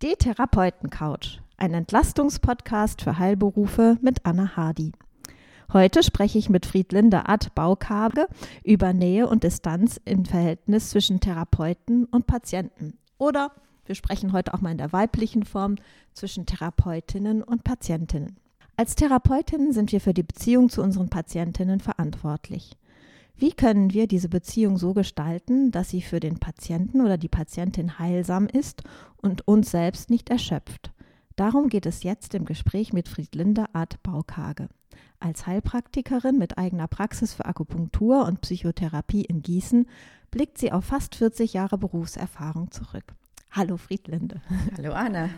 Die Therapeuten-Couch, ein Entlastungspodcast für Heilberufe mit Anna Hardy. Heute spreche ich mit Friedlinde Ad Baukage über Nähe und Distanz im Verhältnis zwischen Therapeuten und Patienten. Oder wir sprechen heute auch mal in der weiblichen Form zwischen Therapeutinnen und Patientinnen. Als Therapeutinnen sind wir für die Beziehung zu unseren Patientinnen verantwortlich. Wie können wir diese Beziehung so gestalten, dass sie für den Patienten oder die Patientin heilsam ist und uns selbst nicht erschöpft? Darum geht es jetzt im Gespräch mit Friedlinde Art Baukage. Als Heilpraktikerin mit eigener Praxis für Akupunktur und Psychotherapie in Gießen blickt sie auf fast 40 Jahre Berufserfahrung zurück. Hallo Friedlinde. Hallo Anna.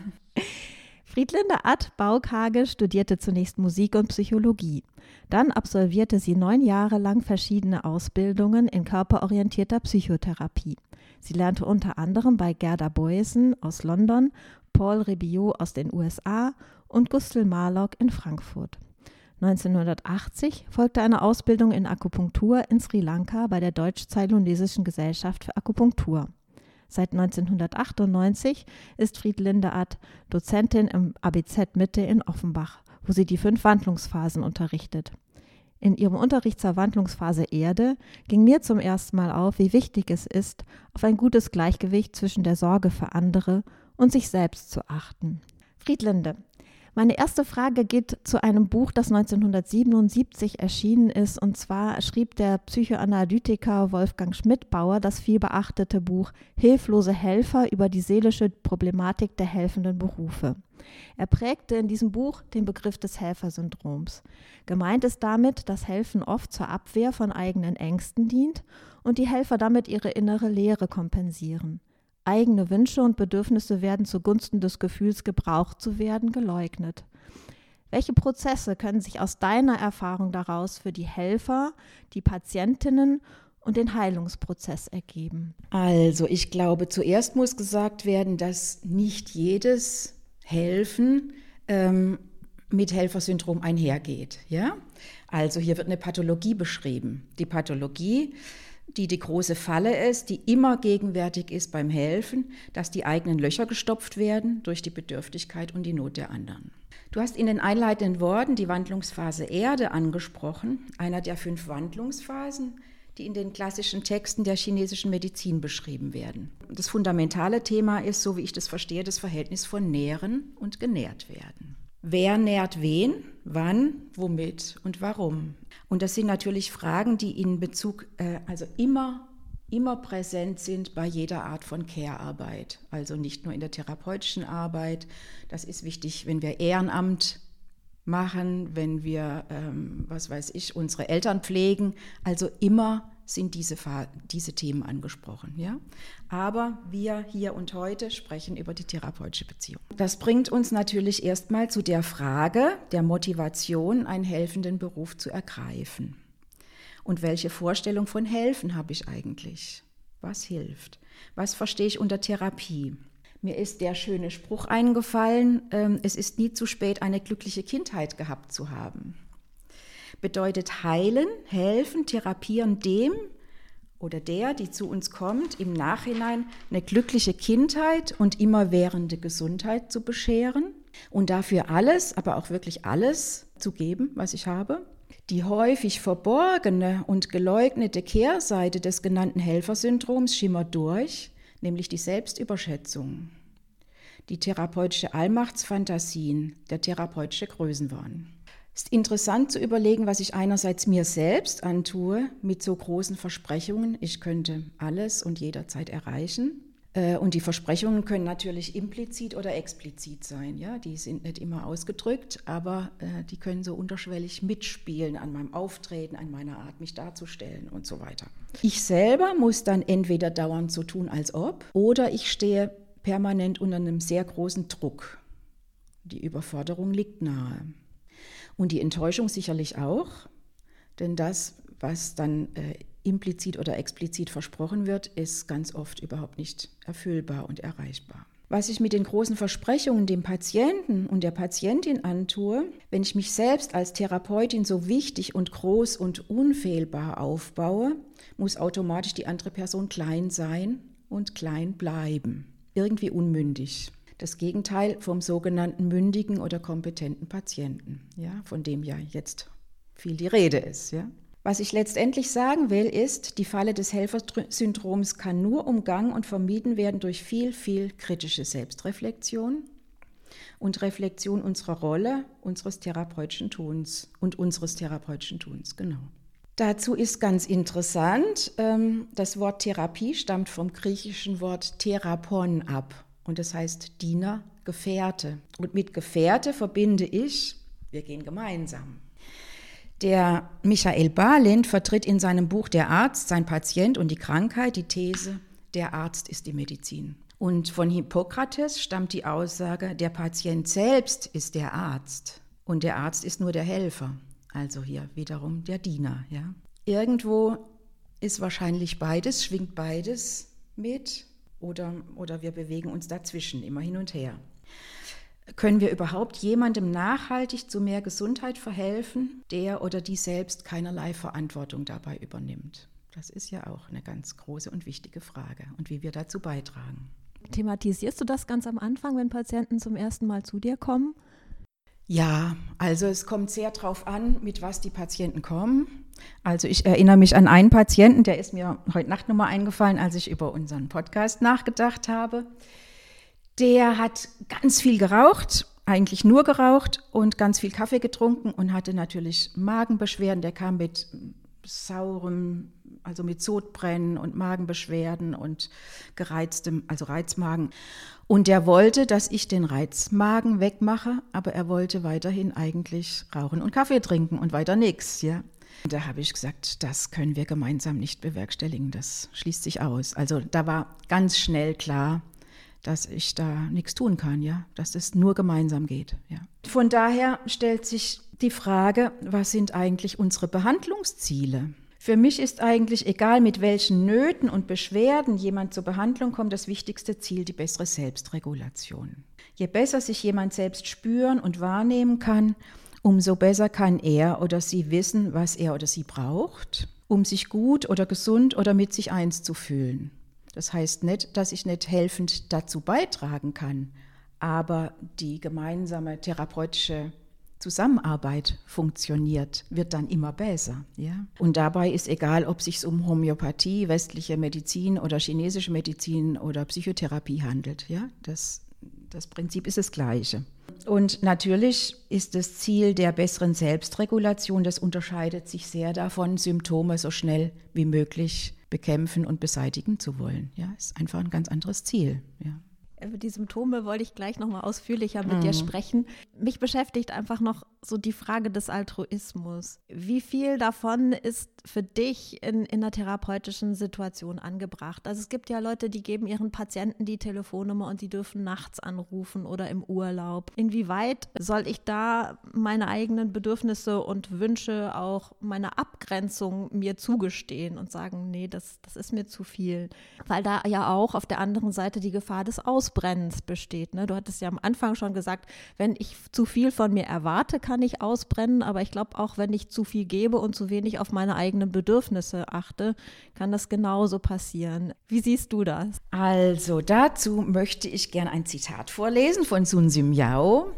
Friedlinde Ad Baukage studierte zunächst Musik und Psychologie. Dann absolvierte sie neun Jahre lang verschiedene Ausbildungen in körperorientierter Psychotherapie. Sie lernte unter anderem bei Gerda Boysen aus London, Paul Rebiot aus den USA und Gustl Marlock in Frankfurt. 1980 folgte eine Ausbildung in Akupunktur in Sri Lanka bei der Deutsch-Zailonesischen Gesellschaft für Akupunktur. Seit 1998 ist Friedlinde Ad Dozentin im ABZ Mitte in Offenbach, wo sie die fünf Wandlungsphasen unterrichtet. In ihrem Unterricht zur Wandlungsphase Erde ging mir zum ersten Mal auf, wie wichtig es ist, auf ein gutes Gleichgewicht zwischen der Sorge für andere und sich selbst zu achten. Friedlinde, meine erste Frage geht zu einem Buch, das 1977 erschienen ist. Und zwar schrieb der Psychoanalytiker Wolfgang Schmidbauer das vielbeachtete Buch Hilflose Helfer über die seelische Problematik der helfenden Berufe. Er prägte in diesem Buch den Begriff des Helfersyndroms. Gemeint ist damit, dass Helfen oft zur Abwehr von eigenen Ängsten dient und die Helfer damit ihre innere Leere kompensieren. Eigene Wünsche und Bedürfnisse werden zugunsten des Gefühls, gebraucht zu werden, geleugnet. Welche Prozesse können sich aus deiner Erfahrung daraus für die Helfer, die Patientinnen und den Heilungsprozess ergeben? Also, ich glaube, zuerst muss gesagt werden, dass nicht jedes Helfen ähm, mit Helfersyndrom einhergeht. Ja? Also hier wird eine Pathologie beschrieben. Die Pathologie die die große Falle ist, die immer gegenwärtig ist beim Helfen, dass die eigenen Löcher gestopft werden durch die Bedürftigkeit und die Not der anderen. Du hast in den einleitenden Worten die Wandlungsphase Erde angesprochen, einer der fünf Wandlungsphasen, die in den klassischen Texten der chinesischen Medizin beschrieben werden. Das fundamentale Thema ist, so wie ich das verstehe, das Verhältnis von Nähren und genährt werden. Wer nährt wen, wann, womit und warum? Und das sind natürlich Fragen, die in Bezug, äh, also immer, immer präsent sind bei jeder Art von Care-Arbeit. Also nicht nur in der therapeutischen Arbeit. Das ist wichtig, wenn wir Ehrenamt machen, wenn wir, ähm, was weiß ich, unsere Eltern pflegen. Also immer sind diese, diese Themen angesprochen. Ja? Aber wir hier und heute sprechen über die therapeutische Beziehung. Das bringt uns natürlich erstmal zu der Frage der Motivation, einen helfenden Beruf zu ergreifen. Und welche Vorstellung von helfen habe ich eigentlich? Was hilft? Was verstehe ich unter Therapie? Mir ist der schöne Spruch eingefallen, ähm, es ist nie zu spät, eine glückliche Kindheit gehabt zu haben bedeutet heilen, helfen, therapieren dem oder der, die zu uns kommt, im Nachhinein eine glückliche Kindheit und immerwährende Gesundheit zu bescheren und dafür alles, aber auch wirklich alles zu geben, was ich habe. Die häufig verborgene und geleugnete Kehrseite des genannten Helfersyndroms schimmert durch, nämlich die Selbstüberschätzung, die therapeutische Allmachtsfantasien, der therapeutische Größenwahn. Es ist interessant zu überlegen, was ich einerseits mir selbst antue mit so großen Versprechungen. Ich könnte alles und jederzeit erreichen. Äh, und die Versprechungen können natürlich implizit oder explizit sein. Ja? Die sind nicht immer ausgedrückt, aber äh, die können so unterschwellig mitspielen an meinem Auftreten, an meiner Art, mich darzustellen und so weiter. Ich selber muss dann entweder dauernd so tun, als ob, oder ich stehe permanent unter einem sehr großen Druck. Die Überforderung liegt nahe. Und die Enttäuschung sicherlich auch, denn das, was dann äh, implizit oder explizit versprochen wird, ist ganz oft überhaupt nicht erfüllbar und erreichbar. Was ich mit den großen Versprechungen dem Patienten und der Patientin antue, wenn ich mich selbst als Therapeutin so wichtig und groß und unfehlbar aufbaue, muss automatisch die andere Person klein sein und klein bleiben. Irgendwie unmündig. Das Gegenteil vom sogenannten mündigen oder kompetenten Patienten, ja, von dem ja jetzt viel die Rede ist. Ja. Was ich letztendlich sagen will, ist, die Falle des Helfersyndroms kann nur umgangen und vermieden werden durch viel, viel kritische Selbstreflexion und Reflexion unserer Rolle, unseres therapeutischen Tuns und unseres therapeutischen Tuns, genau. Dazu ist ganz interessant, ähm, das Wort Therapie stammt vom griechischen Wort Therapon ab und das heißt Diener, Gefährte. Und mit Gefährte verbinde ich, wir gehen gemeinsam. Der Michael Balint vertritt in seinem Buch Der Arzt, sein Patient und die Krankheit die These, der Arzt ist die Medizin. Und von Hippokrates stammt die Aussage, der Patient selbst ist der Arzt und der Arzt ist nur der Helfer. Also hier wiederum der Diener. Ja. Irgendwo ist wahrscheinlich beides, schwingt beides mit oder, oder wir bewegen uns dazwischen, immer hin und her. Können wir überhaupt jemandem nachhaltig zu mehr Gesundheit verhelfen, der oder die selbst keinerlei Verantwortung dabei übernimmt? Das ist ja auch eine ganz große und wichtige Frage und wie wir dazu beitragen. Thematisierst du das ganz am Anfang, wenn Patienten zum ersten Mal zu dir kommen? Ja, also es kommt sehr darauf an, mit was die Patienten kommen. Also ich erinnere mich an einen Patienten, der ist mir heute Nacht nochmal eingefallen, als ich über unseren Podcast nachgedacht habe. Der hat ganz viel geraucht, eigentlich nur geraucht und ganz viel Kaffee getrunken und hatte natürlich Magenbeschwerden. Der kam mit saurem, also mit Sodbrennen und Magenbeschwerden und gereiztem, also Reizmagen. Und der wollte, dass ich den Reizmagen wegmache, aber er wollte weiterhin eigentlich rauchen und Kaffee trinken und weiter nichts, ja. Da habe ich gesagt, das können wir gemeinsam nicht bewerkstelligen, das schließt sich aus. Also da war ganz schnell klar, dass ich da nichts tun kann, ja, dass es nur gemeinsam geht, ja. Von daher stellt sich die Frage, was sind eigentlich unsere Behandlungsziele? Für mich ist eigentlich egal, mit welchen Nöten und Beschwerden jemand zur Behandlung kommt, das wichtigste Ziel die bessere Selbstregulation. Je besser sich jemand selbst spüren und wahrnehmen kann, umso besser kann er oder sie wissen, was er oder sie braucht, um sich gut oder gesund oder mit sich eins zu fühlen. Das heißt nicht, dass ich nicht helfend dazu beitragen kann, aber die gemeinsame therapeutische Zusammenarbeit funktioniert, wird dann immer besser. Ja? Und dabei ist egal, ob es sich um Homöopathie, westliche Medizin oder chinesische Medizin oder Psychotherapie handelt. Ja? Das, das Prinzip ist das gleiche. Und natürlich ist das Ziel der besseren Selbstregulation, das unterscheidet sich sehr davon, Symptome so schnell wie möglich bekämpfen und beseitigen zu wollen. Ja, ist einfach ein ganz anderes Ziel. Ja. Über die Symptome wollte ich gleich nochmal ausführlicher mit mhm. dir sprechen. Mich beschäftigt einfach noch so die Frage des Altruismus. Wie viel davon ist für dich in, in einer therapeutischen Situation angebracht? Also es gibt ja Leute, die geben ihren Patienten die Telefonnummer und die dürfen nachts anrufen oder im Urlaub. Inwieweit soll ich da meine eigenen Bedürfnisse und Wünsche, auch meine Abgrenzung mir zugestehen und sagen, nee, das, das ist mir zu viel? Weil da ja auch auf der anderen Seite die Gefahr des Ausbrennens besteht. Ne? Du hattest ja am Anfang schon gesagt, wenn ich zu viel von mir erwarte, kann ich ausbrennen, aber ich glaube auch, wenn ich zu viel gebe und zu wenig auf meine eigenen Bedürfnisse achte, kann das genauso passieren. Wie siehst du das? Also dazu möchte ich gerne ein Zitat vorlesen von Sun Simyao äh,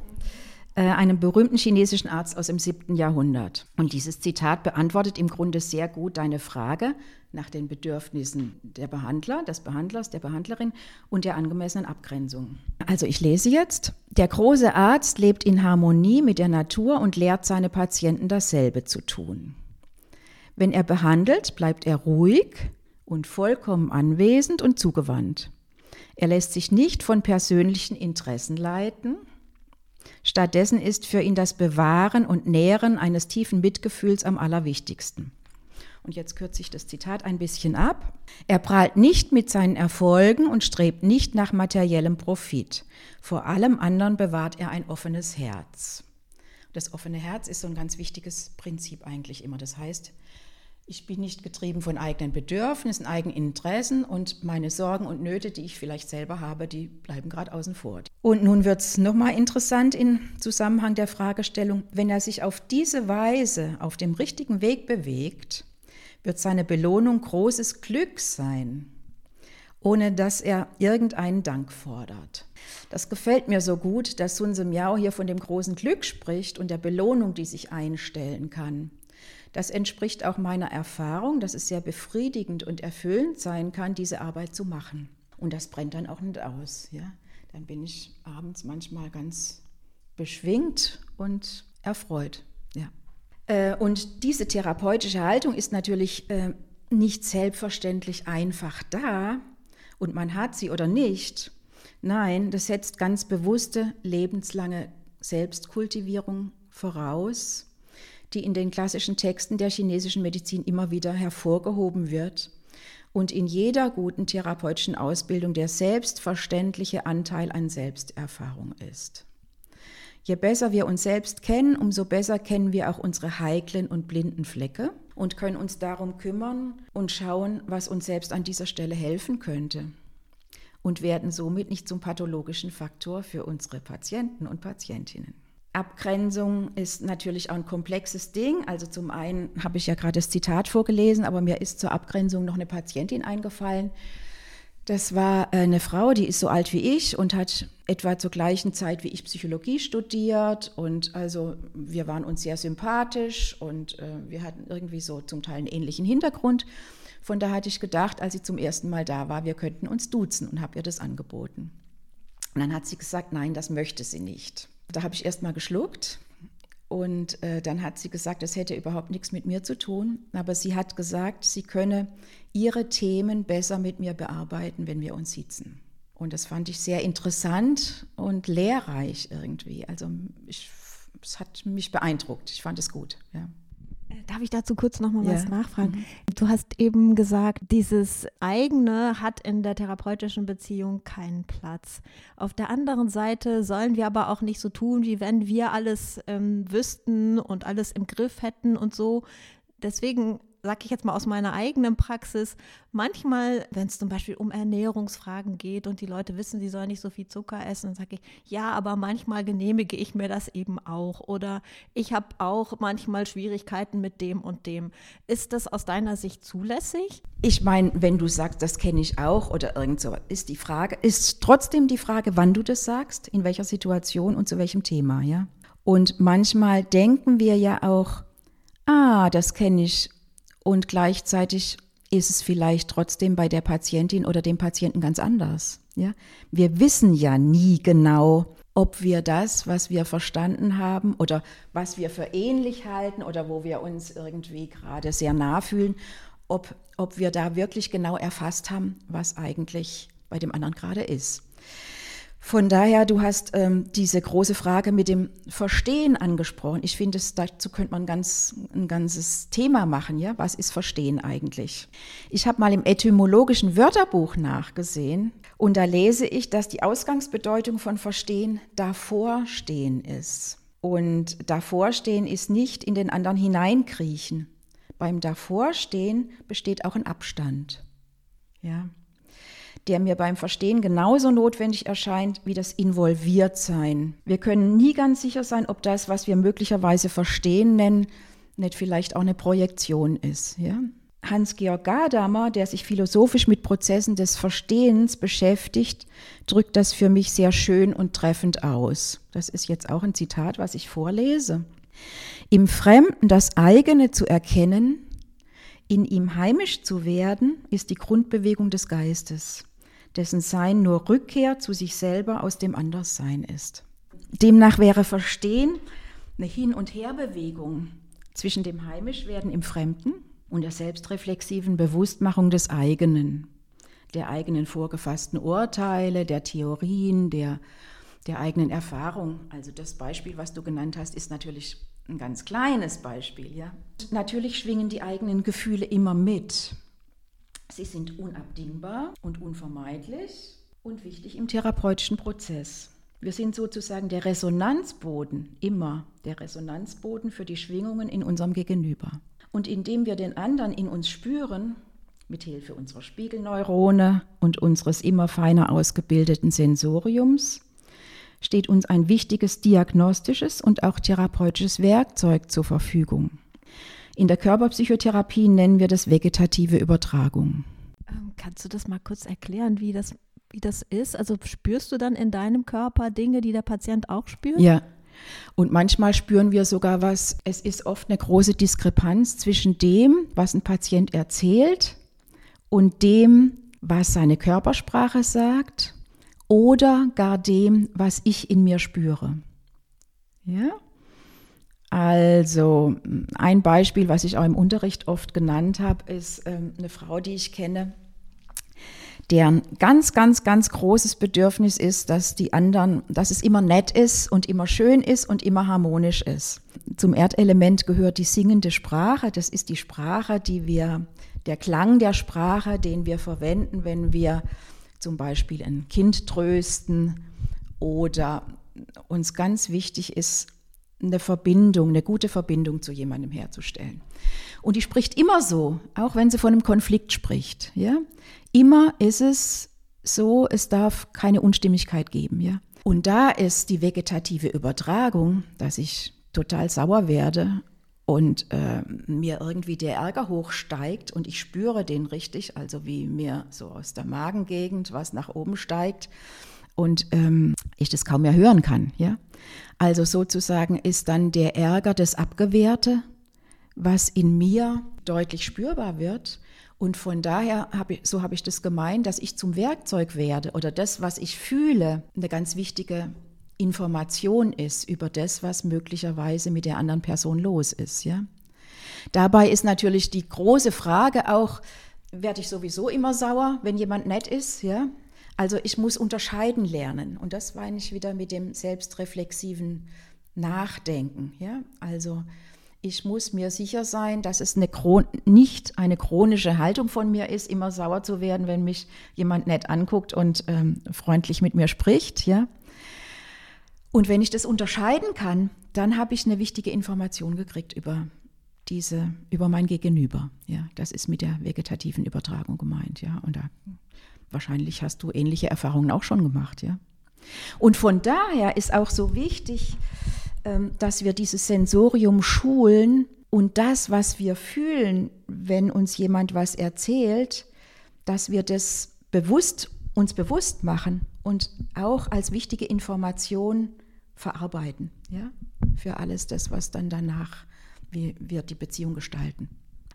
einem berühmten chinesischen Arzt aus dem 7. Jahrhundert. Und dieses Zitat beantwortet im Grunde sehr gut deine Frage, nach den Bedürfnissen der Behandler, des Behandlers, der Behandlerin und der angemessenen Abgrenzung. Also ich lese jetzt, der große Arzt lebt in Harmonie mit der Natur und lehrt seine Patienten dasselbe zu tun. Wenn er behandelt, bleibt er ruhig und vollkommen anwesend und zugewandt. Er lässt sich nicht von persönlichen Interessen leiten. Stattdessen ist für ihn das Bewahren und Nähren eines tiefen Mitgefühls am allerwichtigsten und jetzt kürze ich das Zitat ein bisschen ab, er prahlt nicht mit seinen Erfolgen und strebt nicht nach materiellem Profit. Vor allem anderen bewahrt er ein offenes Herz. Das offene Herz ist so ein ganz wichtiges Prinzip eigentlich immer. Das heißt, ich bin nicht getrieben von eigenen Bedürfnissen, eigenen Interessen und meine Sorgen und Nöte, die ich vielleicht selber habe, die bleiben gerade außen vor. Und nun wird es nochmal interessant im Zusammenhang der Fragestellung, wenn er sich auf diese Weise auf dem richtigen Weg bewegt, wird seine Belohnung großes Glück sein. ohne dass er irgendeinen Dank fordert. Das gefällt mir so gut, dass Sun Miao hier von dem großen Glück spricht und der Belohnung, die sich einstellen kann. Das entspricht auch meiner Erfahrung, dass es sehr befriedigend und erfüllend sein kann, diese Arbeit zu machen. Und das brennt dann auch nicht aus. Ja? Dann bin ich abends manchmal ganz beschwingt und erfreut. Ja. Äh, und diese therapeutische Haltung ist natürlich äh, nicht selbstverständlich einfach da und man hat sie oder nicht. Nein, das setzt ganz bewusste lebenslange Selbstkultivierung voraus die in den klassischen Texten der chinesischen Medizin immer wieder hervorgehoben wird und in jeder guten therapeutischen Ausbildung der selbstverständliche Anteil an Selbsterfahrung ist. Je besser wir uns selbst kennen, umso besser kennen wir auch unsere heiklen und blinden Flecke und können uns darum kümmern und schauen, was uns selbst an dieser Stelle helfen könnte und werden somit nicht zum pathologischen Faktor für unsere Patienten und Patientinnen. Abgrenzung ist natürlich auch ein komplexes Ding. Also zum einen habe ich ja gerade das Zitat vorgelesen, aber mir ist zur Abgrenzung noch eine Patientin eingefallen. Das war äh, eine Frau, die ist so alt wie ich und hat etwa zur gleichen Zeit wie ich Psychologie studiert. Und also wir waren uns sehr sympathisch und äh, wir hatten irgendwie so zum Teil einen ähnlichen Hintergrund. Von da hatte ich gedacht, als sie zum ersten Mal da war, wir könnten uns duzen und habe ihr das angeboten. Und dann hat sie gesagt, nein, das möchte sie nicht. Da habe ich erst mal geschluckt und äh, dann hat sie gesagt, das hätte überhaupt nichts mit mir zu tun. Aber sie hat gesagt, sie könne ihre Themen besser mit mir bearbeiten, wenn wir uns sitzen. Und das fand ich sehr interessant und lehrreich irgendwie. Also ich, es hat mich beeindruckt. Ich fand es gut. Ja. Darf ich dazu kurz noch mal ja. was nachfragen? Mhm. Du hast eben gesagt, dieses eigene hat in der therapeutischen Beziehung keinen Platz. Auf der anderen Seite sollen wir aber auch nicht so tun, wie wenn wir alles ähm, wüssten und alles im Griff hätten und so. Deswegen sage ich jetzt mal aus meiner eigenen Praxis, manchmal, wenn es zum Beispiel um Ernährungsfragen geht und die Leute wissen, sie sollen nicht so viel Zucker essen, dann sage ich, ja, aber manchmal genehmige ich mir das eben auch. Oder ich habe auch manchmal Schwierigkeiten mit dem und dem. Ist das aus deiner Sicht zulässig? Ich meine, wenn du sagst, das kenne ich auch oder irgend so, ist die Frage, ist trotzdem die Frage, wann du das sagst, in welcher Situation und zu welchem Thema, ja? Und manchmal denken wir ja auch, ah, das kenne ich und gleichzeitig ist es vielleicht trotzdem bei der Patientin oder dem Patienten ganz anders. Ja? Wir wissen ja nie genau, ob wir das, was wir verstanden haben oder was wir für ähnlich halten oder wo wir uns irgendwie gerade sehr nah fühlen, ob, ob wir da wirklich genau erfasst haben, was eigentlich bei dem anderen gerade ist. Von daher, du hast ähm, diese große Frage mit dem Verstehen angesprochen. Ich finde, dazu könnte man ganz, ein ganzes Thema machen. Ja? Was ist Verstehen eigentlich? Ich habe mal im etymologischen Wörterbuch nachgesehen und da lese ich, dass die Ausgangsbedeutung von Verstehen davorstehen ist. Und davorstehen ist nicht in den anderen hineinkriechen. Beim Davorstehen besteht auch ein Abstand. Ja der mir beim Verstehen genauso notwendig erscheint wie das Involviertsein. Wir können nie ganz sicher sein, ob das, was wir möglicherweise Verstehen nennen, nicht vielleicht auch eine Projektion ist. Ja? Hans-Georg Gadamer, der sich philosophisch mit Prozessen des Verstehens beschäftigt, drückt das für mich sehr schön und treffend aus. Das ist jetzt auch ein Zitat, was ich vorlese. Im Fremden das eigene zu erkennen, in ihm heimisch zu werden, ist die Grundbewegung des Geistes dessen Sein nur Rückkehr zu sich selber aus dem Anderssein ist. Demnach wäre Verstehen eine Hin- und Herbewegung zwischen dem Heimischwerden im Fremden und der selbstreflexiven Bewusstmachung des eigenen, der eigenen vorgefassten Urteile, der Theorien, der, der eigenen Erfahrung. Also das Beispiel, was du genannt hast, ist natürlich ein ganz kleines Beispiel. Ja? Natürlich schwingen die eigenen Gefühle immer mit. Sie sind unabdingbar und unvermeidlich und wichtig im therapeutischen Prozess. Wir sind sozusagen der Resonanzboden, immer der Resonanzboden für die Schwingungen in unserem Gegenüber. Und indem wir den anderen in uns spüren, mit Hilfe unserer Spiegelneurone und unseres immer feiner ausgebildeten Sensoriums, steht uns ein wichtiges diagnostisches und auch therapeutisches Werkzeug zur Verfügung. In der Körperpsychotherapie nennen wir das vegetative Übertragung. Ähm, kannst du das mal kurz erklären, wie das, wie das ist? Also spürst du dann in deinem Körper Dinge, die der Patient auch spürt? Ja. Und manchmal spüren wir sogar was. Es ist oft eine große Diskrepanz zwischen dem, was ein Patient erzählt und dem, was seine Körpersprache sagt oder gar dem, was ich in mir spüre. Ja? Also ein Beispiel, was ich auch im Unterricht oft genannt habe, ist ähm, eine Frau, die ich kenne, deren ganz, ganz, ganz großes Bedürfnis ist, dass die anderen, dass es immer nett ist und immer schön ist und immer harmonisch ist. Zum Erdelement gehört die singende Sprache. Das ist die Sprache, die wir, der Klang der Sprache, den wir verwenden, wenn wir zum Beispiel ein Kind trösten oder uns ganz wichtig ist, eine Verbindung, eine gute Verbindung zu jemandem herzustellen. Und die spricht immer so, auch wenn sie von einem Konflikt spricht. Ja? Immer ist es so, es darf keine Unstimmigkeit geben. Ja? Und da ist die vegetative Übertragung, dass ich total sauer werde und äh, mir irgendwie der Ärger hochsteigt und ich spüre den richtig, also wie mir so aus der Magengegend was nach oben steigt und ähm, ich das kaum mehr hören kann. Ja? Also sozusagen ist dann der Ärger das Abgewehrte, was in mir deutlich spürbar wird. Und von daher habe ich, so habe ich das gemeint, dass ich zum Werkzeug werde oder das, was ich fühle, eine ganz wichtige Information ist über das, was möglicherweise mit der anderen Person los ist. Ja? Dabei ist natürlich die große Frage auch, werde ich sowieso immer sauer, wenn jemand nett ist, ja? Also ich muss unterscheiden lernen. Und das meine ich wieder mit dem selbstreflexiven Nachdenken. Ja? Also ich muss mir sicher sein, dass es eine nicht eine chronische Haltung von mir ist, immer sauer zu werden, wenn mich jemand nett anguckt und ähm, freundlich mit mir spricht. Ja? Und wenn ich das unterscheiden kann, dann habe ich eine wichtige Information gekriegt über diese, über mein Gegenüber. Ja, das ist mit der vegetativen Übertragung gemeint. Ja, und da wahrscheinlich hast du ähnliche Erfahrungen auch schon gemacht, ja. Und von daher ist auch so wichtig, ähm, dass wir dieses Sensorium schulen und das, was wir fühlen, wenn uns jemand was erzählt, dass wir das bewusst uns bewusst machen und auch als wichtige Information verarbeiten, ja, für alles das, was dann danach wie wir die Beziehung gestalten.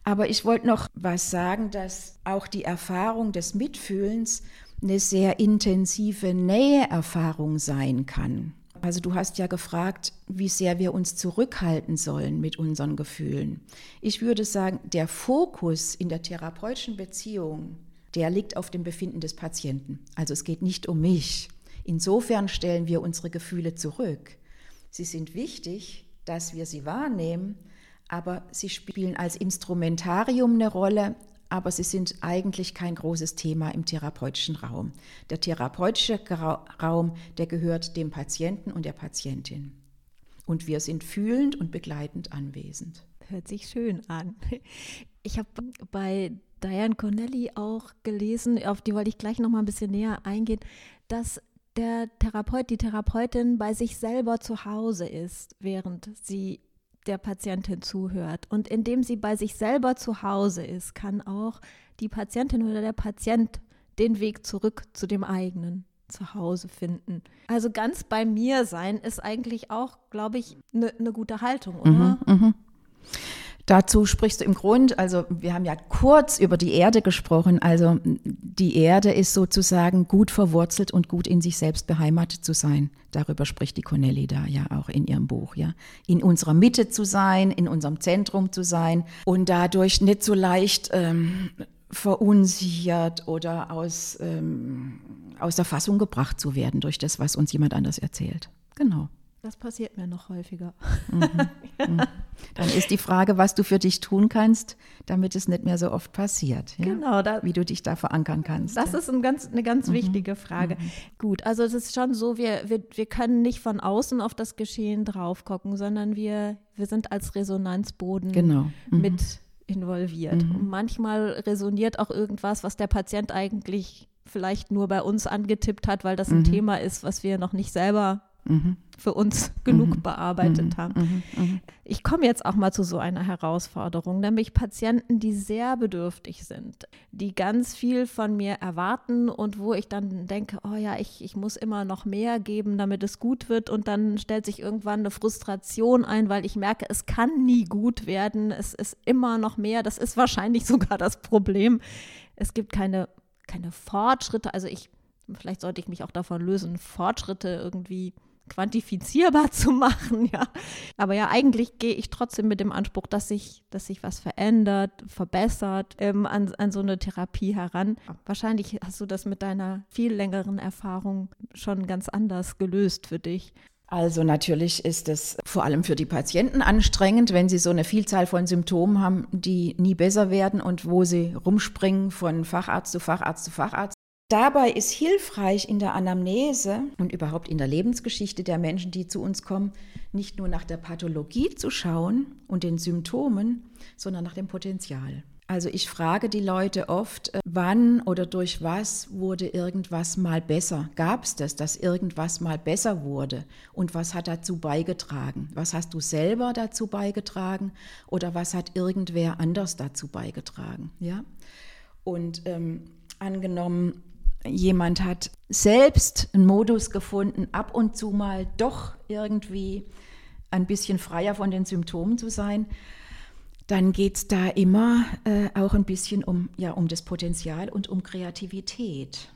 Aber ich wollte noch was sagen, dass auch die Erfahrung des Mitfühlens eine sehr intensive Näheerfahrung sein kann. Also du hast ja gefragt, wie sehr wir uns zurückhalten sollen mit unseren Gefühlen. Ich würde sagen, der Fokus in der therapeutischen Beziehung, der liegt auf dem Befinden des Patienten. Also es geht nicht um mich. Insofern stellen wir unsere Gefühle zurück. Sie sind wichtig, dass wir sie wahrnehmen, aber sie spielen als Instrumentarium eine Rolle, aber sie sind eigentlich kein großes Thema im therapeutischen Raum. Der therapeutische Raum, der gehört dem Patienten und der Patientin. Und wir sind fühlend und begleitend anwesend. Hört sich schön an. Ich habe bei Diane Connelly auch gelesen, auf die wollte ich gleich noch mal ein bisschen näher eingehen, dass der Therapeut, die Therapeutin bei sich selber zu Hause ist, während sie der Patientin zuhört. Und indem sie bei sich selber zu Hause ist, kann auch die Patientin oder der Patient den Weg zurück zu dem eigenen Zuhause finden. Also ganz bei mir sein ist eigentlich auch, glaube ich, eine ne gute Haltung, oder? Mhm, mh. Dazu sprichst du im Grund, also wir haben ja kurz über die Erde gesprochen, also die Erde ist sozusagen gut verwurzelt und gut in sich selbst beheimatet zu sein. Darüber spricht die Connelly da ja auch in ihrem Buch, ja. In unserer Mitte zu sein, in unserem Zentrum zu sein und dadurch nicht so leicht ähm, verunsichert oder aus, ähm, aus der Fassung gebracht zu werden durch das, was uns jemand anders erzählt. Genau. Das passiert mir noch häufiger. Mhm. Mhm. Dann ist die Frage, was du für dich tun kannst, damit es nicht mehr so oft passiert. Ja? Genau. Da, wie du dich da verankern kannst. Das ja. ist ein ganz, eine ganz mhm. wichtige Frage. Mhm. Gut, also es ist schon so, wir, wir, wir können nicht von außen auf das Geschehen drauf gucken, sondern wir, wir sind als Resonanzboden genau. Mhm. mit involviert. Mhm. Manchmal resoniert auch irgendwas, was der Patient eigentlich vielleicht nur bei uns angetippt hat, weil das ein Thema ist, was wir noch nicht selber mhm. für uns genug mhm. bearbeitet mhm. haben. Mhm. Mhm. Ich komme jetzt auch mal zu so einer Herausforderung, nämlich Patienten, die sehr bedürftig sind, die ganz viel von mir erwarten und wo ich dann denke, oh ja, ich, ich muss immer noch mehr geben, damit es gut wird und dann stellt sich irgendwann eine Frustration ein, weil ich merke, es kann nie gut werden, es ist immer noch mehr, das ist wahrscheinlich sogar das Problem. Es gibt keine, keine Fortschritte, also ich vielleicht sollte ich mich auch davon lösen, Fortschritte irgendwie quantifizierbar zu machen, ja. Aber ja, eigentlich gehe ich trotzdem mit dem Anspruch, dass sich, dass sich was verändert, verbessert, ähm, an, an so eine Therapie heran. Wahrscheinlich hast du das mit deiner viel längeren Erfahrung schon ganz anders gelöst für dich. Also natürlich ist es vor allem für die Patienten anstrengend, wenn sie so eine Vielzahl von Symptomen haben, die nie besser werden und wo sie rumspringen von Facharzt zu Facharzt zu Facharzt. Dabei ist hilfreich in der Anamnese und überhaupt in der Lebensgeschichte der Menschen, die zu uns kommen, nicht nur nach der Pathologie zu schauen und den Symptomen, sondern nach dem Potenzial. Also ich frage die Leute oft, äh, wann oder durch was wurde irgendwas mal besser? Gab es das, dass irgendwas mal besser wurde? Und was hat dazu beigetragen? Was hast du selber dazu beigetragen? Oder was hat irgendwer anders dazu beigetragen? Ja? Und ähm, angenommen, jemand hat selbst einen Modus gefunden, ab und zu mal doch irgendwie ein bisschen freier von den Symptomen zu sein, dann geht es da immer äh, auch ein bisschen um, ja, um das Potenzial und um Kreativität.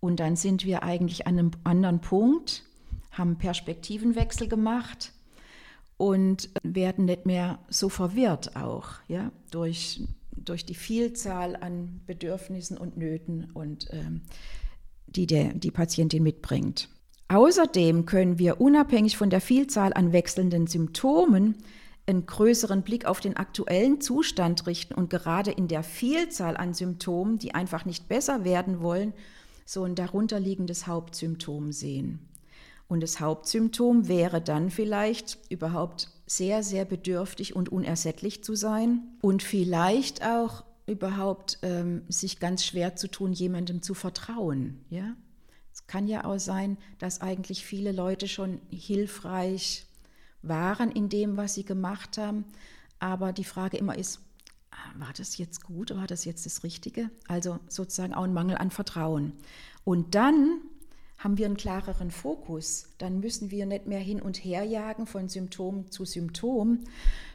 Und dann sind wir eigentlich an einem anderen Punkt, haben Perspektivenwechsel gemacht und werden nicht mehr so verwirrt auch, ja, durch durch die Vielzahl an Bedürfnissen und Nöten und ähm, die der, die Patientin mitbringt. Außerdem können wir unabhängig von der Vielzahl an wechselnden Symptomen einen größeren Blick auf den aktuellen Zustand richten und gerade in der Vielzahl an Symptomen, die einfach nicht besser werden wollen, so ein darunterliegendes Hauptsymptom sehen. Und das Hauptsymptom wäre dann vielleicht überhaupt sehr, sehr bedürftig und unersättlich zu sein und vielleicht auch überhaupt ähm, sich ganz schwer zu tun, jemandem zu vertrauen. Ja? Es kann ja auch sein, dass eigentlich viele Leute schon hilfreich waren in dem, was sie gemacht haben, aber die Frage immer ist, ah, war das jetzt gut, war das jetzt das Richtige? Also sozusagen auch ein Mangel an Vertrauen. Und dann haben wir einen klareren Fokus. Dann müssen wir nicht mehr hin und her jagen von Symptom zu Symptom,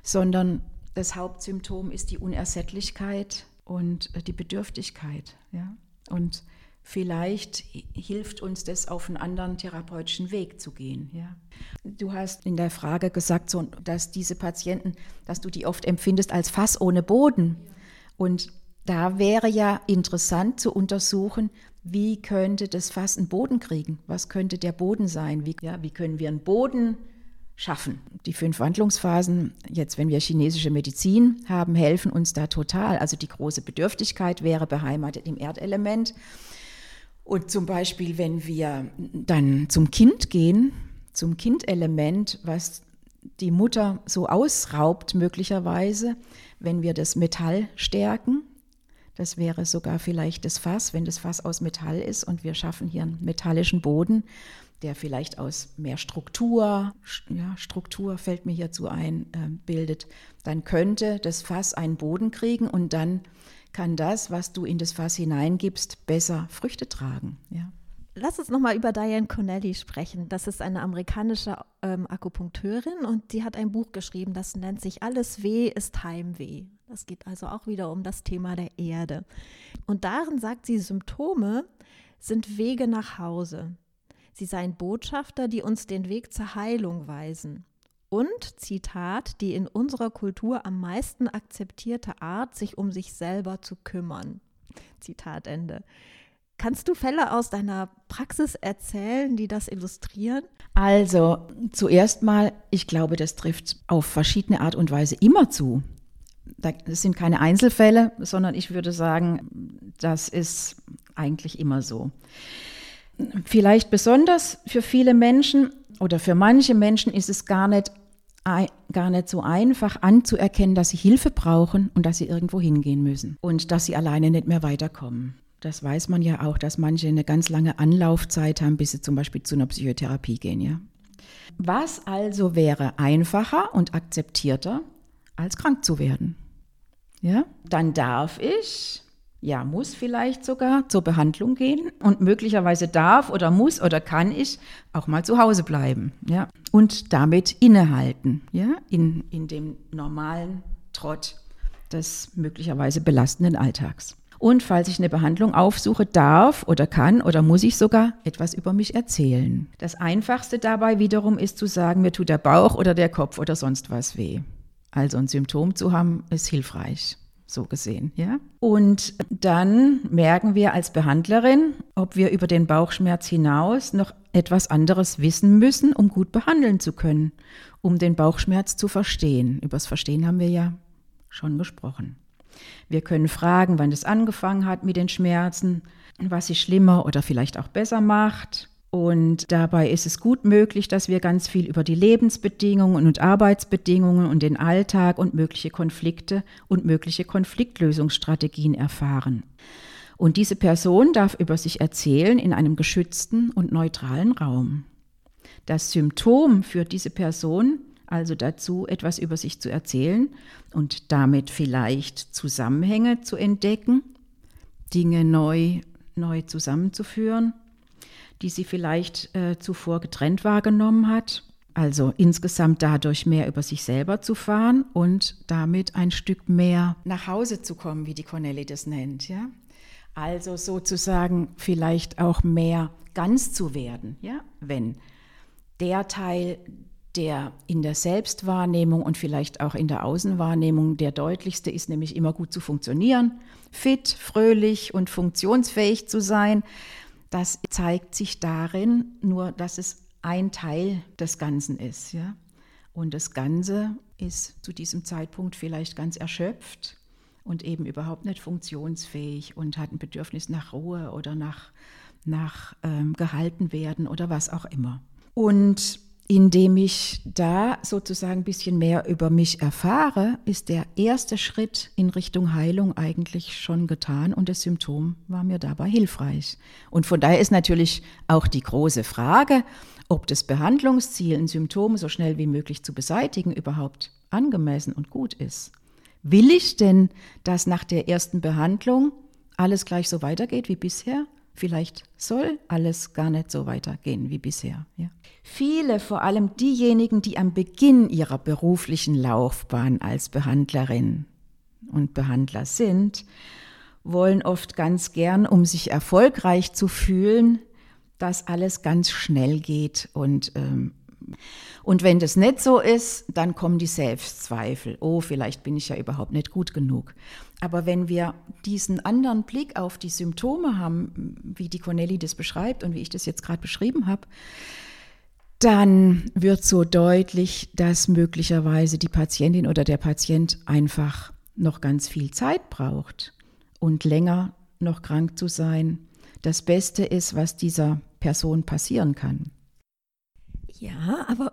sondern das Hauptsymptom ist die Unersättlichkeit und äh, die Bedürftigkeit. Ja? Und vielleicht hilft uns das, auf einen anderen therapeutischen Weg zu gehen. Ja? Du hast in der Frage gesagt, dass diese Patienten, dass du die oft empfindest als Fass ohne Boden. Und da wäre ja interessant zu untersuchen, wie könnte das Fass einen Boden kriegen? Was könnte der Boden sein? Wie, ja, wie können wir einen Boden schaffen? Die fünf Wandlungsphasen, jetzt wenn wir chinesische Medizin haben, helfen uns da total. Also die große Bedürftigkeit wäre beheimatet im Erdelement. Und zum Beispiel, wenn wir dann zum Kind gehen, zum Kindelement, was die Mutter so ausraubt möglicherweise, wenn wir das Metall stärken, das wäre sogar vielleicht das Fass, wenn das Fass aus Metall ist und wir schaffen hier einen metallischen Boden, der vielleicht aus mehr Struktur, ja, Struktur fällt mir hierzu ein, äh, bildet, dann könnte das Fass einen Boden kriegen und dann kann das, was du in das Fass hineingibst, besser Früchte tragen. Ja. Lass uns nochmal über Diane Connelly sprechen. Das ist eine amerikanische ähm, Akupunkteurin und die hat ein Buch geschrieben, das nennt sich Alles Weh ist Heimweh. Das geht also auch wieder um das Thema der Erde. Und darin sagt sie, Symptome sind Wege nach Hause. Sie seien Botschafter, die uns den Weg zur Heilung weisen. Und, Zitat, die in unserer Kultur am meisten akzeptierte Art, sich um sich selber zu kümmern. Zitat Ende. Kannst du Fälle aus deiner Praxis erzählen, die das illustrieren? Also, zuerst mal, ich glaube, das trifft auf verschiedene Art und Weise immer zu das sind keine Einzelfälle, sondern ich würde sagen, das ist eigentlich immer so. Vielleicht besonders für viele Menschen oder für manche Menschen ist es gar nicht, gar nicht so einfach anzuerkennen, dass sie Hilfe brauchen und dass sie irgendwo hingehen müssen und dass sie alleine nicht mehr weiterkommen. das weiß man ja auch, dass manche eine ganz lange Anlaufzeit haben, bis sie zum Beispiel zu einer Psychotherapie gehen. Ja? Was also wäre einfacher und akzeptierter, als krank zu werden? Ja? Dann darf ich, ja, muss vielleicht sogar zur Behandlung gehen und möglicherweise darf oder muss oder kann ich auch mal zu Hause bleiben. Ja? Und damit innehalten, ja? in, in dem normalen Trott des möglicherweise belastenden Alltags. Und falls ich eine Behandlung aufsuche, darf oder kann oder muss ich sogar etwas über mich erzählen. Das Einfachste dabei wiederum ist zu sagen, mir tut der Bauch oder der Kopf oder sonst was weh. Also ein Symptom zu haben, ist hilfreich so gesehen, ja. Und dann merken wir als Behandlerin, ob wir über den Bauchschmerz hinaus noch etwas anderes wissen müssen, um gut behandeln zu können, um den Bauchschmerz zu verstehen. Übers Verstehen haben wir ja schon gesprochen. Wir können fragen, wann es angefangen hat mit den Schmerzen, was sie schlimmer oder vielleicht auch besser macht. Und dabei ist es gut möglich, dass wir ganz viel über die Lebensbedingungen und Arbeitsbedingungen und den Alltag und mögliche Konflikte und mögliche Konfliktlösungsstrategien erfahren. Und diese Person darf über sich erzählen in einem geschützten und neutralen Raum. Das Symptom für diese Person also dazu, etwas über sich zu erzählen und damit vielleicht Zusammenhänge zu entdecken, Dinge neu, neu zusammenzuführen, die sie vielleicht äh, zuvor getrennt wahrgenommen hat. Also insgesamt dadurch mehr über sich selber zu fahren und damit ein Stück mehr nach Hause zu kommen, wie die Cornelli das nennt. Ja? Also sozusagen vielleicht auch mehr ganz zu werden, ja? wenn der Teil, der in der Selbstwahrnehmung und vielleicht auch in der Außenwahrnehmung der deutlichste ist, nämlich immer gut zu funktionieren, fit, fröhlich und funktionsfähig zu sein. Das zeigt sich darin nur, dass es ein Teil des Ganzen ist. Ja? Und das Ganze ist zu diesem Zeitpunkt vielleicht ganz erschöpft und eben überhaupt nicht funktionsfähig und hat ein Bedürfnis nach Ruhe oder nach, nach ähm, gehalten werden oder was auch immer. Und indem ich da sozusagen ein bisschen mehr über mich erfahre, ist der erste Schritt in Richtung Heilung eigentlich schon getan und das Symptom war mir dabei hilfreich. Und von daher ist natürlich auch die große Frage, ob das Behandlungsziel, ein Symptom so schnell wie möglich zu beseitigen, überhaupt angemessen und gut ist. Will ich denn, dass nach der ersten Behandlung alles gleich so weitergeht wie bisher? Vielleicht soll alles gar nicht so weitergehen wie bisher. Ja. Viele, vor allem diejenigen, die am Beginn ihrer beruflichen Laufbahn als Behandlerin und Behandler sind, wollen oft ganz gern, um sich erfolgreich zu fühlen, dass alles ganz schnell geht und ähm, und wenn das nicht so ist, dann kommen die Selbstzweifel. Oh, vielleicht bin ich ja überhaupt nicht gut genug. Aber wenn wir diesen anderen Blick auf die Symptome haben, wie die Cornelli das beschreibt und wie ich das jetzt gerade beschrieben habe, dann wird so deutlich, dass möglicherweise die Patientin oder der Patient einfach noch ganz viel Zeit braucht und länger noch krank zu sein, das Beste ist, was dieser Person passieren kann. Ja, aber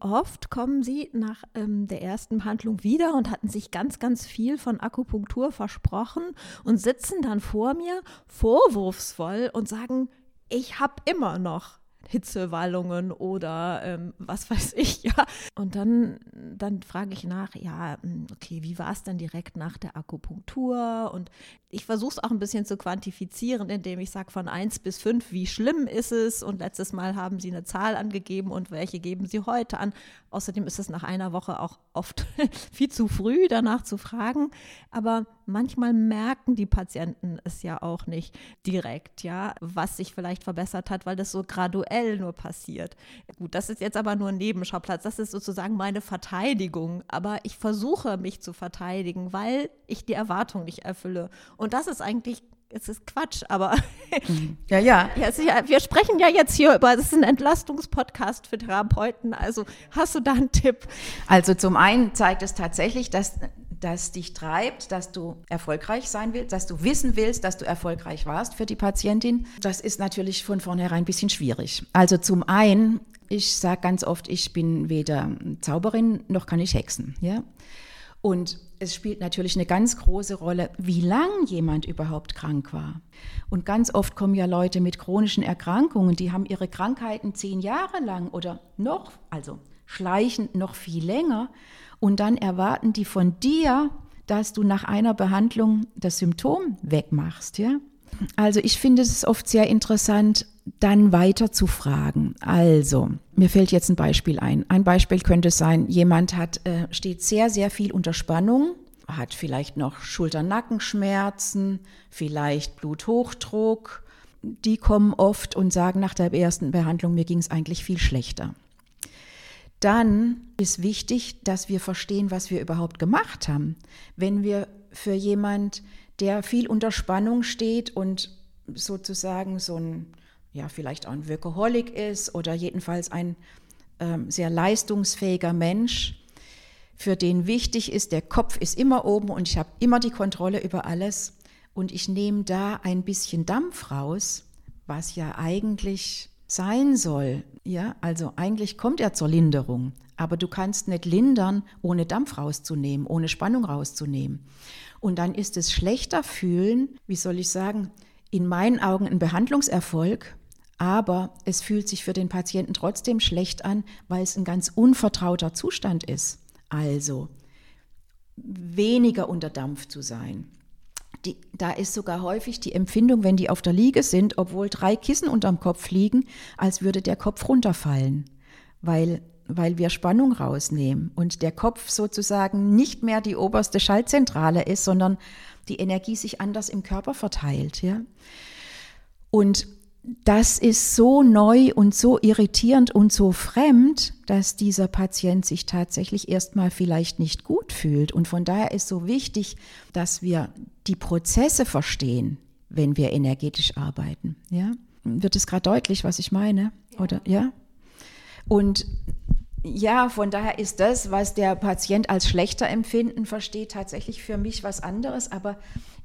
oft kommen sie nach ähm, der ersten Behandlung wieder und hatten sich ganz, ganz viel von Akupunktur versprochen und sitzen dann vor mir vorwurfsvoll und sagen, ich habe immer noch Hitzewallungen oder ähm, was weiß ich, ja. Und dann, dann frage ich nach, ja, hm, okay, wie war es denn direkt nach der Akupunktur? Und ich versuche es auch ein bisschen zu quantifizieren, indem ich sage von 1 bis 5, wie schlimm ist es? Und letztes Mal haben Sie eine Zahl angegeben und welche geben Sie heute an? Außerdem ist es nach einer Woche auch oft viel zu früh, danach zu fragen. Aber manchmal merken die Patienten es ja auch nicht direkt, ja, was sich vielleicht verbessert hat, weil das so graduell nur passiert. Gut, das ist jetzt aber nur ein Nebenschauplatz. Das ist sozusagen meine Verteidigung. Aber ich versuche mich zu verteidigen, weil ich die Erwartung nicht erfülle. Und das ist eigentlich es ist Quatsch, aber ja, ja. ja, wir sprechen ja jetzt hier über, das ist ein Entlastungspodcast für Therapeuten, also hast du da einen Tipp? Also zum einen zeigt es tatsächlich, dass das dich treibt, dass du erfolgreich sein willst, dass du wissen willst, dass du erfolgreich warst für die Patientin. Das ist natürlich von vornherein ein bisschen schwierig. Also zum einen, ich sage ganz oft, ich bin weder Zauberin noch kann ich hexen. Ja? Und es spielt natürlich eine ganz große Rolle, wie lang jemand überhaupt krank war. Und ganz oft kommen ja Leute mit chronischen Erkrankungen, die haben ihre Krankheiten zehn Jahre lang oder noch, also schleichend noch viel länger. Und dann erwarten die von dir, dass du nach einer Behandlung das Symptom wegmachst. Ja? Also ich finde es oft sehr interessant, dann weiter zu fragen. Also, mir fällt jetzt ein Beispiel ein. Ein Beispiel könnte sein, jemand hat, äh, steht sehr, sehr viel unter Spannung, hat vielleicht noch Schulter-Nackenschmerzen, vielleicht Bluthochdruck. Die kommen oft und sagen nach der ersten Behandlung, mir ging es eigentlich viel schlechter. Dann ist wichtig, dass wir verstehen, was wir überhaupt gemacht haben. Wenn wir für jemand, der viel unter Spannung steht und sozusagen so ein ja vielleicht auch ein Workaholic ist oder jedenfalls ein ähm, sehr leistungsfähiger Mensch, für den wichtig ist, der Kopf ist immer oben und ich habe immer die Kontrolle über alles und ich nehme da ein bisschen Dampf raus, was ja eigentlich sein soll. Ja, also eigentlich kommt er zur Linderung, aber du kannst nicht lindern, ohne Dampf rauszunehmen, ohne Spannung rauszunehmen. Und dann ist es schlechter fühlen, wie soll ich sagen, in meinen Augen ein Behandlungserfolg, aber es fühlt sich für den Patienten trotzdem schlecht an, weil es ein ganz unvertrauter Zustand ist. Also weniger unter Dampf zu sein. Die, da ist sogar häufig die Empfindung, wenn die auf der Liege sind, obwohl drei Kissen unterm Kopf liegen, als würde der Kopf runterfallen, weil, weil wir Spannung rausnehmen und der Kopf sozusagen nicht mehr die oberste Schaltzentrale ist, sondern die Energie sich anders im Körper verteilt. Ja? Und das ist so neu und so irritierend und so fremd, dass dieser Patient sich tatsächlich erstmal vielleicht nicht gut fühlt. Und von daher ist so wichtig, dass wir die Prozesse verstehen, wenn wir energetisch arbeiten. Ja? Wird es gerade deutlich, was ich meine? Oder ja? Und ja, von daher ist das, was der Patient als schlechter empfinden versteht, tatsächlich für mich was anderes. Aber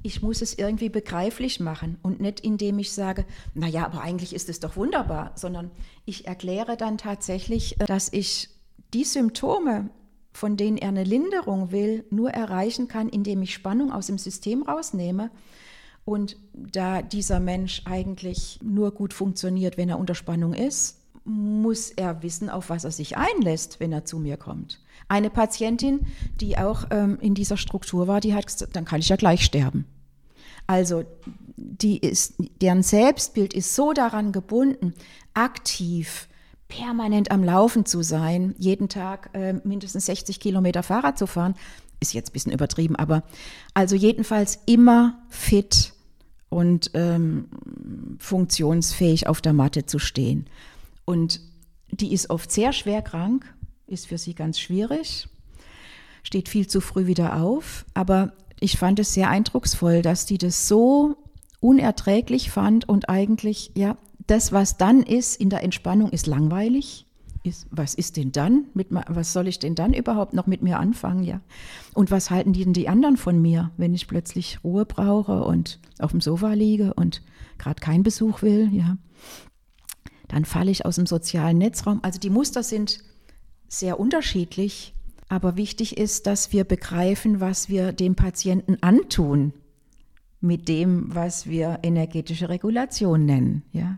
ich muss es irgendwie begreiflich machen und nicht indem ich sage, na ja, aber eigentlich ist es doch wunderbar, sondern ich erkläre dann tatsächlich, äh, dass ich die Symptome, von denen er eine Linderung will, nur erreichen kann, indem ich Spannung aus dem System rausnehme. Und da dieser Mensch eigentlich nur gut funktioniert, wenn er unter Spannung ist, muss er wissen, auf was er sich einlässt, wenn er zu mir kommt. Eine Patientin, die auch ähm, in dieser Struktur war, die hat gesagt, dann kann ich ja gleich sterben. Also die ist, deren Selbstbild ist so daran gebunden, aktiv, permanent am Laufen zu sein, jeden Tag äh, mindestens 60 Kilometer Fahrrad zu fahren, ist jetzt ein bisschen übertrieben, aber also jedenfalls immer fit und ähm, funktionsfähig auf der Matte zu stehen. Und die ist oft sehr schwer krank, ist für sie ganz schwierig, steht viel zu früh wieder auf. Aber ich fand es sehr eindrucksvoll, dass die das so unerträglich fand und eigentlich, ja, das, was dann ist in der Entspannung, ist langweilig. Ist, was ist denn dann? Mit, was soll ich denn dann überhaupt noch mit mir anfangen? Ja. Und was halten die denn die anderen von mir, wenn ich plötzlich Ruhe brauche und auf dem Sofa liege und gerade keinen Besuch will? Ja dann falle ich aus dem sozialen Netzraum. Also die Muster sind sehr unterschiedlich, aber wichtig ist, dass wir begreifen, was wir dem Patienten antun mit dem, was wir energetische Regulation nennen, ja.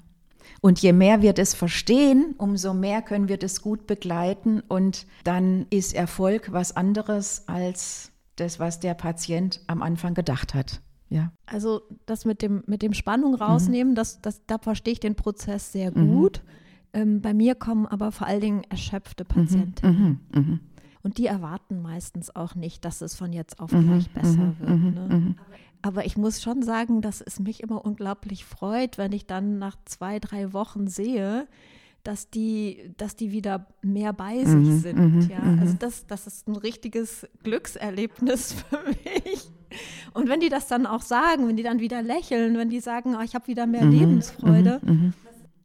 Und je mehr wir das verstehen, umso mehr können wir das gut begleiten und dann ist Erfolg was anderes als das, was der Patient am Anfang gedacht hat. Ja. Also das mit dem, mit dem Spannung rausnehmen, mhm. das, das, da verstehe ich den Prozess sehr mhm. gut. Mhm. Ähm, bei mir kommen aber vor allen Dingen erschöpfte mhm. Patienten. Mhm. Und die erwarten meistens auch nicht, dass es von jetzt auf gleich besser wird. Ne? Aber ich muss schon sagen, dass es mich immer unglaublich freut, wenn ich dann nach zwei, drei Wochen sehe, dass die, dass die wieder mehr bei sich mhm, sind. Mhm, ja, also das, das ist ein richtiges Glückserlebnis für mich. Und wenn die das dann auch sagen, wenn die dann wieder lächeln, wenn die sagen, oh, ich habe wieder mehr mhm, Lebensfreude, mhm, mhm.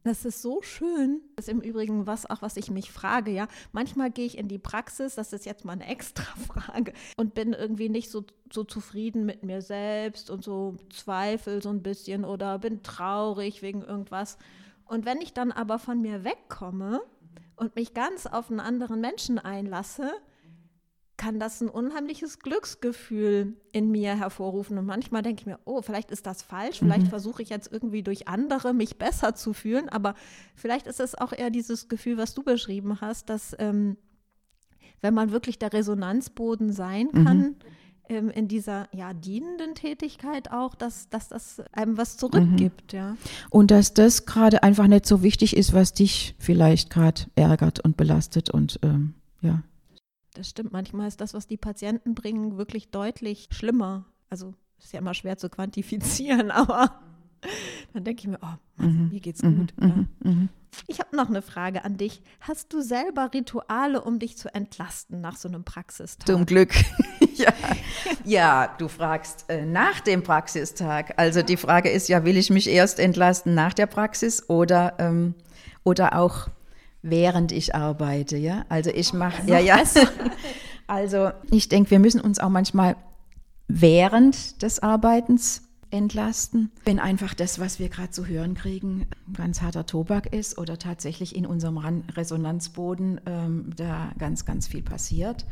das ist so schön. Das ist im Übrigen was auch, was ich mich frage, ja. Manchmal gehe ich in die Praxis, das ist jetzt mal eine extra Frage, und bin irgendwie nicht so, so zufrieden mit mir selbst und so zweifel so ein bisschen oder bin traurig wegen irgendwas. Und wenn ich dann aber von mir wegkomme und mich ganz auf einen anderen Menschen einlasse, kann das ein unheimliches Glücksgefühl in mir hervorrufen. Und manchmal denke ich mir, oh, vielleicht ist das falsch, vielleicht mhm. versuche ich jetzt irgendwie durch andere mich besser zu fühlen, aber vielleicht ist es auch eher dieses Gefühl, was du beschrieben hast, dass ähm, wenn man wirklich der Resonanzboden sein kann, mhm. Ähm, in dieser ja dienenden Tätigkeit auch, dass, dass das einem was zurückgibt, mhm. ja. Und dass das gerade einfach nicht so wichtig ist, was dich vielleicht gerade ärgert und belastet und ähm, ja. Das stimmt. Manchmal ist das, was die Patienten bringen, wirklich deutlich schlimmer. Also ist ja immer schwer zu quantifizieren, aber dann denke ich mir, oh, Mann, mhm. mir geht's mhm. gut. Mhm. Mhm. Ich habe noch eine Frage an dich. Hast du selber Rituale, um dich zu entlasten nach so einem Praxistag? Zum Glück. ja. ja, du fragst äh, nach dem Praxistag. Also die Frage ist ja, will ich mich erst entlasten nach der Praxis oder, ähm, oder auch während ich arbeite, ja. Also ich mache, ja, ja. Also ich denke, wir müssen uns auch manchmal während des Arbeitens entlasten, wenn einfach das, was wir gerade zu hören kriegen, ganz harter Tobak ist oder tatsächlich in unserem Resonanzboden ähm, da ganz, ganz viel passiert.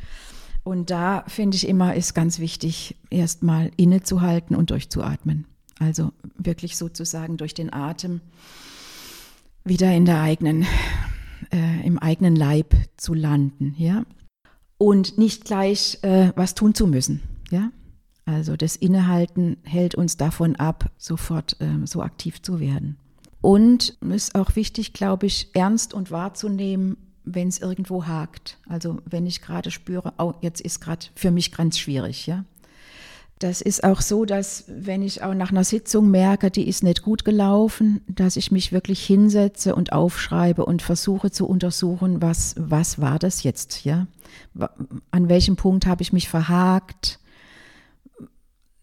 Und da finde ich immer, ist ganz wichtig, erstmal innezuhalten und durchzuatmen. Also wirklich sozusagen durch den Atem wieder in der eigenen äh, im eigenen Leib zu landen, ja. Und nicht gleich äh, was tun zu müssen, ja. Also das Innehalten hält uns davon ab, sofort äh, so aktiv zu werden. Und es ist auch wichtig, glaube ich, ernst und wahrzunehmen, wenn es irgendwo hakt. Also wenn ich gerade spüre, oh, jetzt ist gerade für mich ganz schwierig, ja. Das ist auch so, dass wenn ich auch nach einer Sitzung merke, die ist nicht gut gelaufen, dass ich mich wirklich hinsetze und aufschreibe und versuche zu untersuchen, was, was war das jetzt, ja? An welchem Punkt habe ich mich verhakt?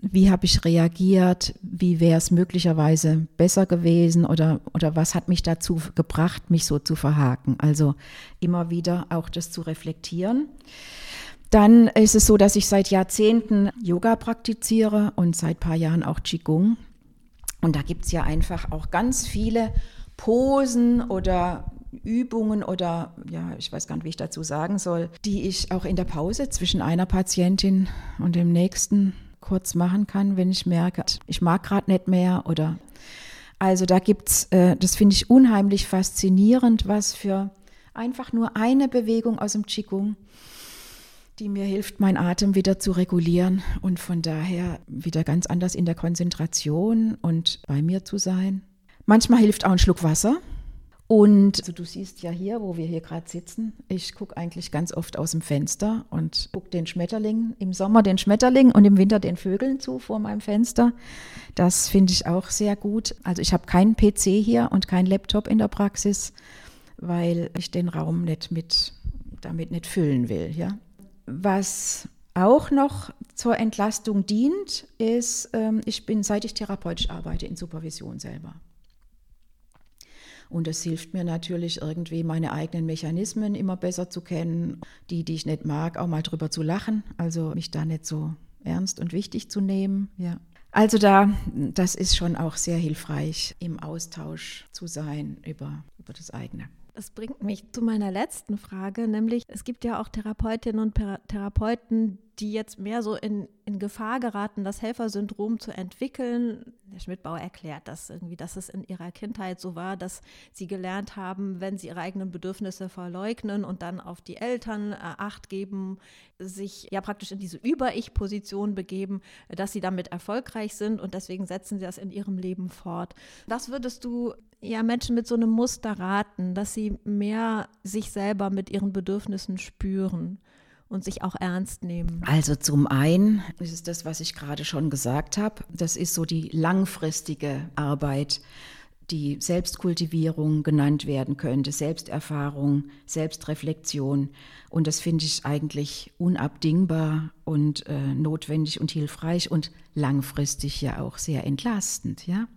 Wie habe ich reagiert? Wie wäre es möglicherweise besser gewesen? Oder, oder was hat mich dazu gebracht, mich so zu verhaken? Also immer wieder auch das zu reflektieren. Dann ist es so, dass ich seit Jahrzehnten Yoga praktiziere und seit ein paar Jahren auch Qigong. Und da gibt es ja einfach auch ganz viele Posen oder Übungen oder ja, ich weiß gar nicht, wie ich dazu sagen soll, die ich auch in der Pause zwischen einer Patientin und dem nächsten kurz machen kann, wenn ich merke, ich mag gerade nicht mehr oder also da gibt's, äh, das finde ich unheimlich faszinierend, was für einfach nur eine Bewegung aus dem Qigong die mir hilft, meinen Atem wieder zu regulieren und von daher wieder ganz anders in der Konzentration und bei mir zu sein. Manchmal hilft auch ein Schluck Wasser. Und also du siehst ja hier, wo wir hier gerade sitzen, ich gucke eigentlich ganz oft aus dem Fenster und gucke den Schmetterling, im Sommer den Schmetterling und im Winter den Vögeln zu vor meinem Fenster. Das finde ich auch sehr gut. Also ich habe keinen PC hier und keinen Laptop in der Praxis, weil ich den Raum nicht mit, damit nicht füllen will. Ja? Was auch noch zur Entlastung dient, ist, ähm, ich bin, seit ich therapeutisch arbeite, in Supervision selber. Und es hilft mir natürlich irgendwie, meine eigenen Mechanismen immer besser zu kennen, die, die ich nicht mag, auch mal drüber zu lachen, also mich da nicht so ernst und wichtig zu nehmen. Ja. Also da, das ist schon auch sehr hilfreich, im Austausch zu sein über, über das eigene. Das bringt mich zu meiner letzten Frage, nämlich es gibt ja auch Therapeutinnen und Therapeuten, die jetzt mehr so in, in Gefahr geraten, das Helfersyndrom zu entwickeln. Der Schmidtbauer erklärt das irgendwie, dass es in ihrer Kindheit so war, dass sie gelernt haben, wenn sie ihre eigenen Bedürfnisse verleugnen und dann auf die Eltern äh, Acht geben, sich ja praktisch in diese Über-Ich-Position begeben, dass sie damit erfolgreich sind und deswegen setzen sie das in ihrem Leben fort. Was würdest du ja Menschen mit so einem Muster raten, dass sie mehr sich selber mit ihren Bedürfnissen spüren? Und sich auch ernst nehmen? Also zum einen ist es das, was ich gerade schon gesagt habe. Das ist so die langfristige Arbeit, die Selbstkultivierung genannt werden könnte, Selbsterfahrung, Selbstreflexion. Und das finde ich eigentlich unabdingbar und äh, notwendig und hilfreich und langfristig ja auch sehr entlastend. Ja?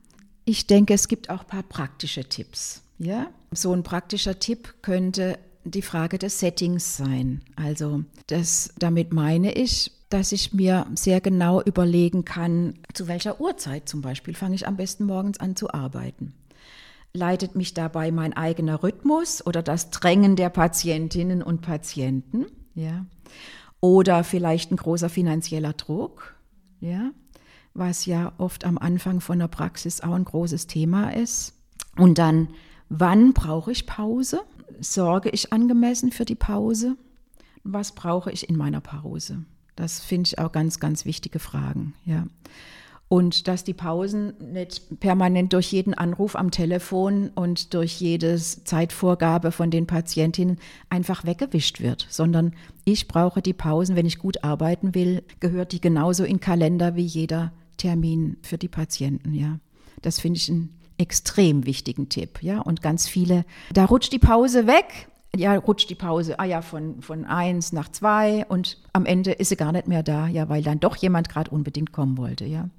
Ich denke, es gibt auch ein paar praktische Tipps. Ja? So ein praktischer Tipp könnte die Frage des Settings sein. Also das, damit meine ich, dass ich mir sehr genau überlegen kann, zu welcher Uhrzeit zum Beispiel fange ich am besten morgens an zu arbeiten. Leitet mich dabei mein eigener Rhythmus oder das Drängen der Patientinnen und Patienten? Ja. oder vielleicht ein großer finanzieller Druck, ja, was ja oft am Anfang von der Praxis auch ein großes Thema ist. Und dann, wann brauche ich Pause? Sorge ich angemessen für die Pause? Was brauche ich in meiner Pause? Das finde ich auch ganz, ganz wichtige Fragen, ja. Und dass die Pausen nicht permanent durch jeden Anruf am Telefon und durch jede Zeitvorgabe von den Patientinnen einfach weggewischt wird, sondern ich brauche die Pausen, wenn ich gut arbeiten will, gehört die genauso in Kalender wie jeder Termin für die Patienten, ja. Das finde ich einen extrem wichtigen Tipp, ja. Und ganz viele, da rutscht die Pause weg ja, rutscht die Pause, ah ja, von, von eins nach zwei und am Ende ist sie gar nicht mehr da, ja, weil dann doch jemand gerade unbedingt kommen wollte, ja.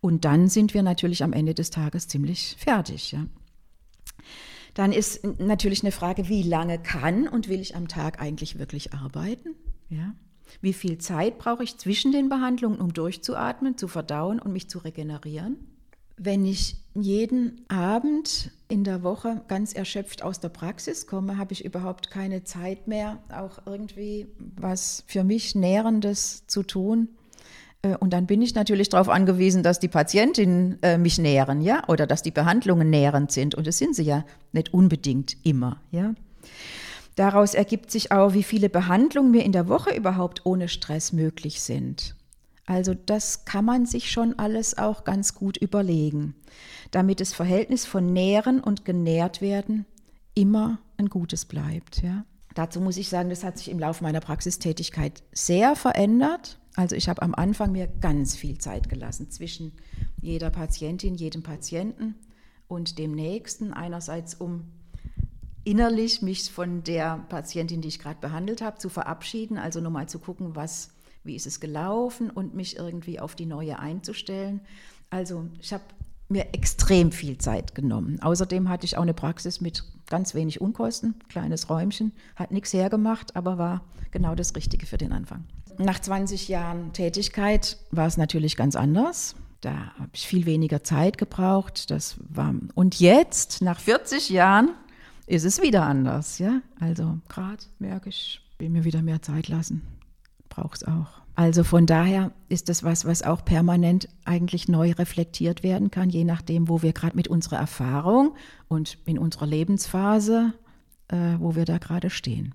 Und dann sind wir natürlich am Ende des Tages ziemlich fertig, ja. Dann ist natürlich eine Frage, wie lange kann und will ich am Tag eigentlich wirklich arbeiten, ja. Wie viel Zeit brauche ich zwischen den Behandlungen, um durchzuatmen, zu verdauen und mich zu regenerieren? Wenn ich jeden Abend in der Woche ganz erschöpft aus der Praxis komme, habe ich überhaupt keine Zeit mehr, auch irgendwie was für mich Nährendes zu tun. Äh, und dann bin ich natürlich darauf angewiesen, dass die Patientinnen äh, mich nähren, ja, oder dass die Behandlungen nährend sind. Und das sind sie ja nicht unbedingt immer, ja. Daraus ergibt sich auch, wie viele Behandlungen mir in der Woche überhaupt ohne Stress möglich sind. Also das kann man sich schon alles auch ganz gut überlegen, damit das Verhältnis von Nähren und genährt werden immer ein gutes bleibt. Ja. Dazu muss ich sagen, das hat sich im Laufe meiner Praxistätigkeit sehr verändert. Also ich habe am Anfang mir ganz viel Zeit gelassen zwischen jeder Patientin, jedem Patienten und dem Nächsten. Einerseits, um innerlich mich von der Patientin, die ich gerade behandelt habe, zu verabschieden, also nochmal zu gucken, was wie ist es gelaufen und mich irgendwie auf die neue einzustellen. Also ich habe mir extrem viel Zeit genommen. Außerdem hatte ich auch eine Praxis mit ganz wenig Unkosten, kleines Räumchen, hat nichts hergemacht, aber war genau das Richtige für den Anfang. Nach 20 Jahren Tätigkeit war es natürlich ganz anders. Da habe ich viel weniger Zeit gebraucht. Das war und jetzt nach 40 Jahren ist es wieder anders, ja? Also gerade merke ich, will mir wieder mehr Zeit lassen braucht es auch. Also von daher ist das was, was auch permanent eigentlich neu reflektiert werden kann, je nachdem, wo wir gerade mit unserer Erfahrung und in unserer Lebensphase, äh, wo wir da gerade stehen.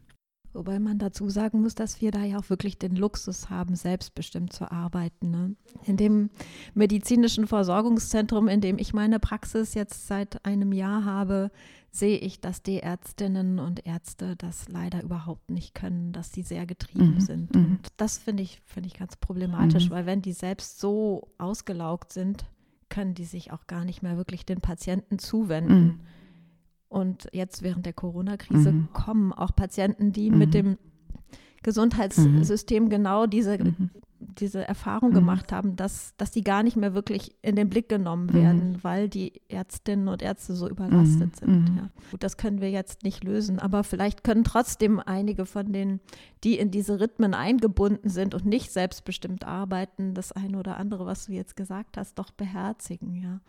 Wobei man dazu sagen muss, dass wir da ja auch wirklich den Luxus haben, selbstbestimmt zu arbeiten. Ne? In dem medizinischen Versorgungszentrum, in dem ich meine Praxis jetzt seit einem Jahr habe, sehe ich, dass die Ärztinnen und Ärzte das leider überhaupt nicht können, dass sie sehr getrieben mhm. sind. Mhm. Und das finde ich, finde ich ganz problematisch, mhm. weil wenn die selbst so ausgelaugt sind, können die sich auch gar nicht mehr wirklich den Patienten zuwenden. Mhm. Und jetzt während der Corona-Krise mhm. kommen auch Patienten, die mit mhm. dem Gesundheitssystem genau diese diese Erfahrung mhm. gemacht haben, dass, dass die gar nicht mehr wirklich in den Blick genommen mhm. werden, mhm. weil die Ärztinnen und Ärzte so überlastet mhm. sind. Mhm. Ja. Gut, das können wir jetzt nicht lösen, aber vielleicht können trotzdem einige von denen, die in diese Rhythmen eingebunden sind und nicht selbstbestimmt arbeiten, das eine oder andere, was du jetzt gesagt hast, doch beherzigen. Ja.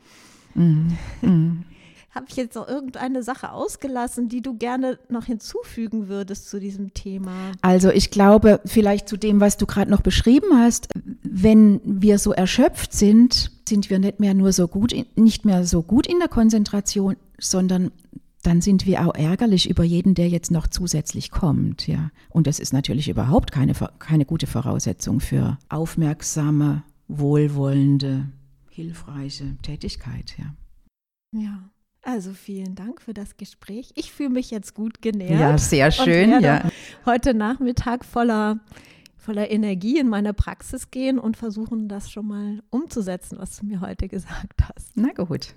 Habe ich jetzt noch irgendeine Sache ausgelassen, die du gerne noch hinzufügen würdest zu diesem Thema? Also ich glaube, vielleicht zu dem, was du gerade noch beschrieben hast, wenn wir so erschöpft sind, sind wir nicht mehr nur so gut, nicht mehr so gut in der Konzentration, sondern dann sind wir auch ärgerlich über jeden, der jetzt noch zusätzlich kommt, ja. Und das ist natürlich überhaupt keine, keine gute Voraussetzung für aufmerksame, wohlwollende, hilfreiche Tätigkeit, ja. Ja. Also vielen Dank für das Gespräch. Ich fühle mich jetzt gut genährt. Ja, sehr schön. Ja. Heute Nachmittag voller, voller Energie in meine Praxis gehen und versuchen, das schon mal umzusetzen, was du mir heute gesagt hast. Na gut.